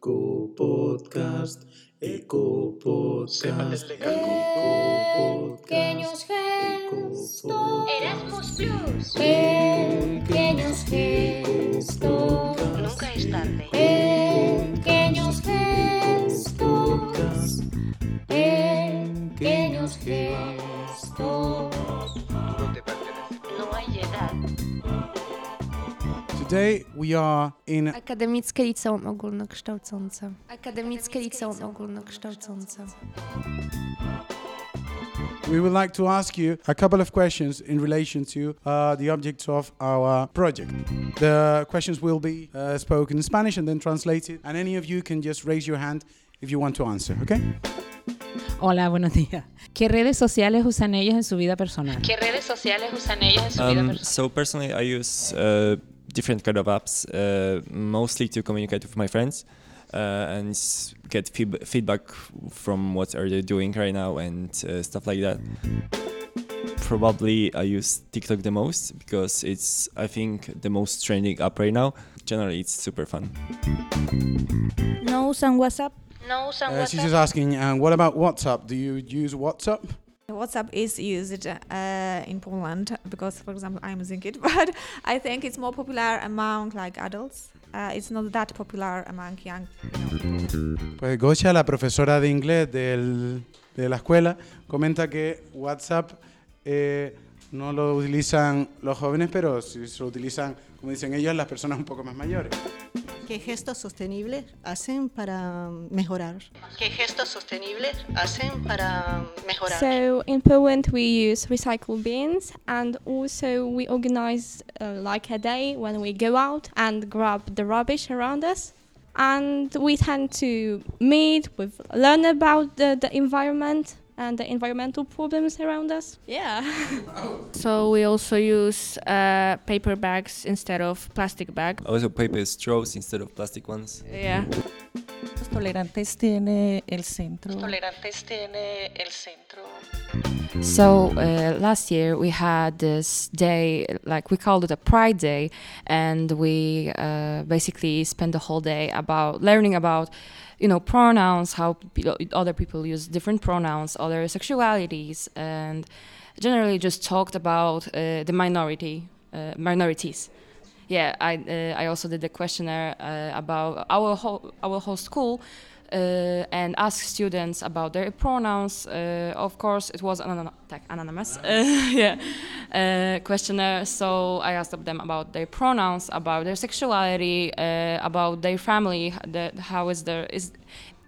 Eco Podcast, Eco Podcast, Eco Pequeños gestos. Erasmus Plus. Pequeños gestos. Nunca es tarde. Pequeños gestos. Today we are in Akademickie Liceum Ogólnokształcące. Akademickie Liceum Ogólnokształcące. we would like to ask you a couple of questions in relation to uh, the objects of our project. The questions will be uh, spoken in Spanish and then translated, and any of you can just raise your hand if you want to answer, okay? Hola, buenos días. ¿Qué redes sociales usan ellos en su vida personal? ¿Qué redes sociales usan ellos en su vida Um, personal? so personally, I use uh, different kind of apps, uh, mostly to communicate with my friends uh, and get feed- feedback from what are they doing right now and uh, stuff like that. Probably I use TikTok the most because it's I think the most trending app right now. Generally, it's super fun. ¿No usan WhatsApp? No usan Uh, she's just asking, uh, what about WhatsApp? Do you use WhatsApp? WhatsApp is used uh, in Poland because, for example, I'm using it, but I think it's more popular among like adults. Uh, it's not that popular among young. Pues Gocha, la profesora de inglés del- de la escuela, comenta que WhatsApp eh, no lo utilizan los jóvenes, pero sí se lo utilizan, como dicen ellos, las personas un poco más mayores. ¿Qué gestos sostenibles hacen para mejorar? ¿Qué gestos sostenibles hacen para mejorar? So in Poland we use recycled bins and also we organize uh, like a day when we go out and grab the rubbish around us. And we tend to meet, we learn about the, the environment and the environmental problems around us. Yeah. so we also use uh, paper bags instead of plastic bags. Also, paper straws instead of plastic ones. Yeah. Los tolerantes tiene el centro. Tolerantes tiene el centro. So uh, last year we had this day, like we called it a Pride Day, and we uh, basically spent the whole day about learning about, you know, pronouns, how other people use different pronouns, other sexualities, and generally just talked about uh, the minority uh, minorities. Yeah, I uh, I also did a questionnaire uh, about our whole our whole school and ask students about their pronouns. Uh, of course, it was an anonymous, uh, yeah, uh, questionnaire. So I asked them about their pronouns, about their sexuality, uh, about their family. The, how is their is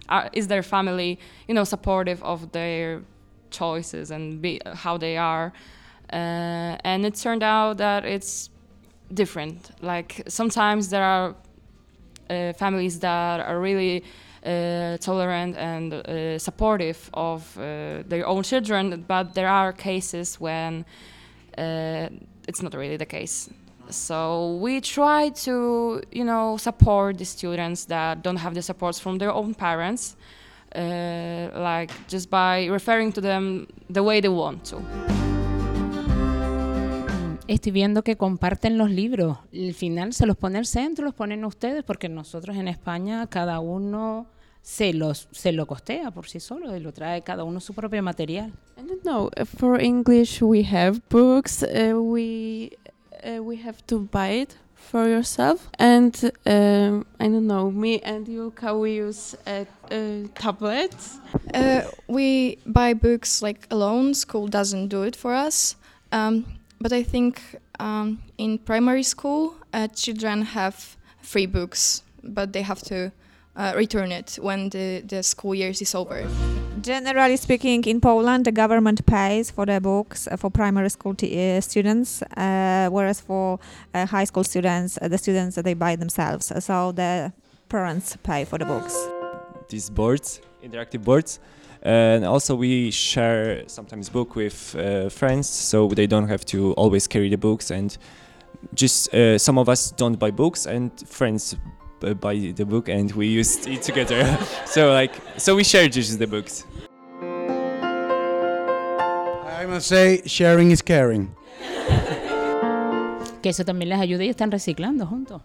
are, is their family, you know, supportive of their choices and be, how they are. Uh, and it turned out that it's different. Like sometimes there are uh, families that are really uh, tolerant and uh, supportive of uh, their own children, but there are cases when uh, it's not really the case. So we try to, you know, support the students that don't have the supports from their own parents, uh, like just by referring to them the way they want to. Estoy viendo que comparten los libros. Al final se los pone el centro, los ponen ustedes, porque nosotros en España cada uno se, los, se lo costea por sí solo y lo trae cada uno su propio material. I don't know. uh, For English, we have books. Uh, we uh, we have to buy it for yourself. And um, I don't know. Me and Yulka, we use uh, uh, tablets. Uh, we buy books like alone. School doesn't do it for us. Um, but I think um, in primary school, uh, children have free books, but they have to uh, return it when the, the school year is over. Generally speaking, in Poland, the government pays for the books uh, for primary school t- uh, students, uh, whereas for uh, high school students, uh, the students they buy themselves. So the parents pay for the books. these boards, interactive boards. And also we share sometimes book with uh, friends, so they don't have to always carry the books. And just uh, some of us don't buy books, and friends b- buy the book, and we used it together. so like, so we shared just the books. I must say, sharing is caring. Que eso también les ayuda y están reciclando juntos.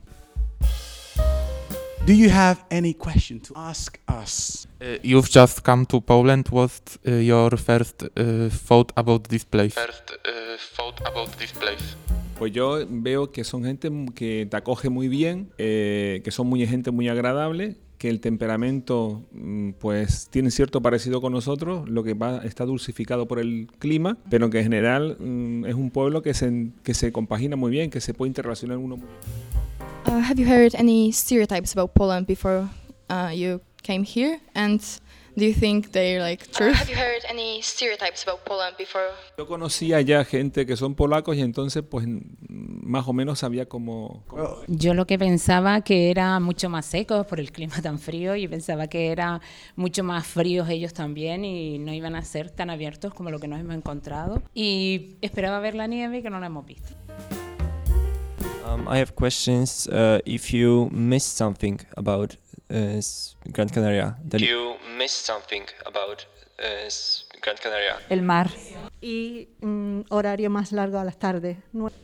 Do you have any question to ask us? Uh, you've just come to Poland. What's uh, your first uh, thought about this place? First uh, thought about this place. Pues yo veo que son gente que te acoge muy bien, eh, que son muy gente muy agradable, que el temperamento mm, pues tiene cierto parecido con nosotros, lo que va, está dulcificado por el clima, pero que en general mm, es un pueblo que se, que se compagina muy bien, que se puede interrelacionar uno muy bien. Uh, any stereotypes about Poland before uh, you came here? Do you think they're like true? have you heard any stereotypes about Poland before? Yo conocía ya gente que son polacos y entonces pues más o menos sabía cómo... cómo- Yo lo que pensaba que era mucho más secos por el clima tan frío y pensaba que era mucho más fríos ellos también y no iban a ser tan abiertos como lo que nos hemos encontrado. Y esperaba ver la nieve que no la hemos visto. Um, I have questions. Uh, if you missed something about uh, Gran Canaria, that You missed something about uh, Gran Canaria. El mar. Y mm, horario más largo a las tardes.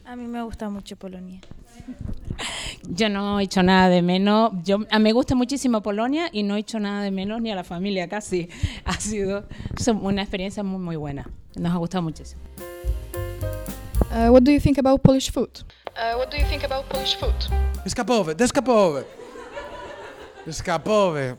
A mí me gusta mucho Polonia. Yo no he hecho nada de menos. Yo, a mí me gusta muchísimo Polonia y no he hecho nada de menos ni a la familia casi. Ha sido una experiencia muy, muy buena. Nos ha gustado muchísimo. Uh, what do you think about Polish food? Uh, what do you think about Polish food? Escapowe, descapowe. Escapowe.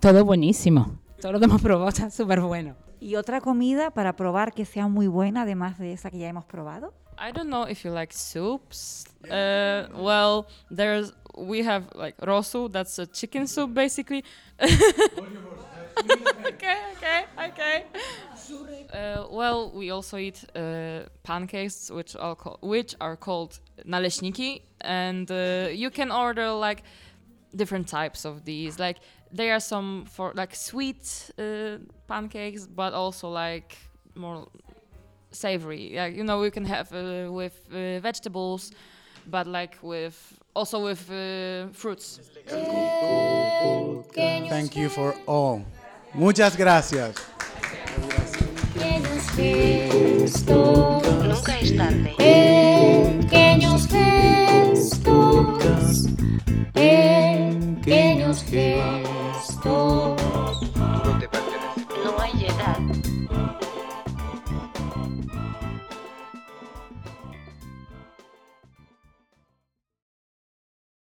Todo buenísimo. Todo lo que hemos probado está súper bueno. ¿Y otra comida para probar que sea muy buena, además de esa que ya hemos probado? I don't know if you like soups. Uh, well, there's we have like rosu. That's a chicken soup, basically. okay, okay, okay. Uh, well, we also eat uh, pancakes, which are called, which are called naleśniki, and uh, you can order like different types of these. Like there are some for like sweet uh, pancakes, but also like more savory. Yeah, you know, you can have uh, with uh, vegetables, but like with also with uh, fruits. Thank you for all. Muchas gracias. Pequeños gestos. Nunca es tarde. Pequeños gestos. Pequeños gestos. No hay edad.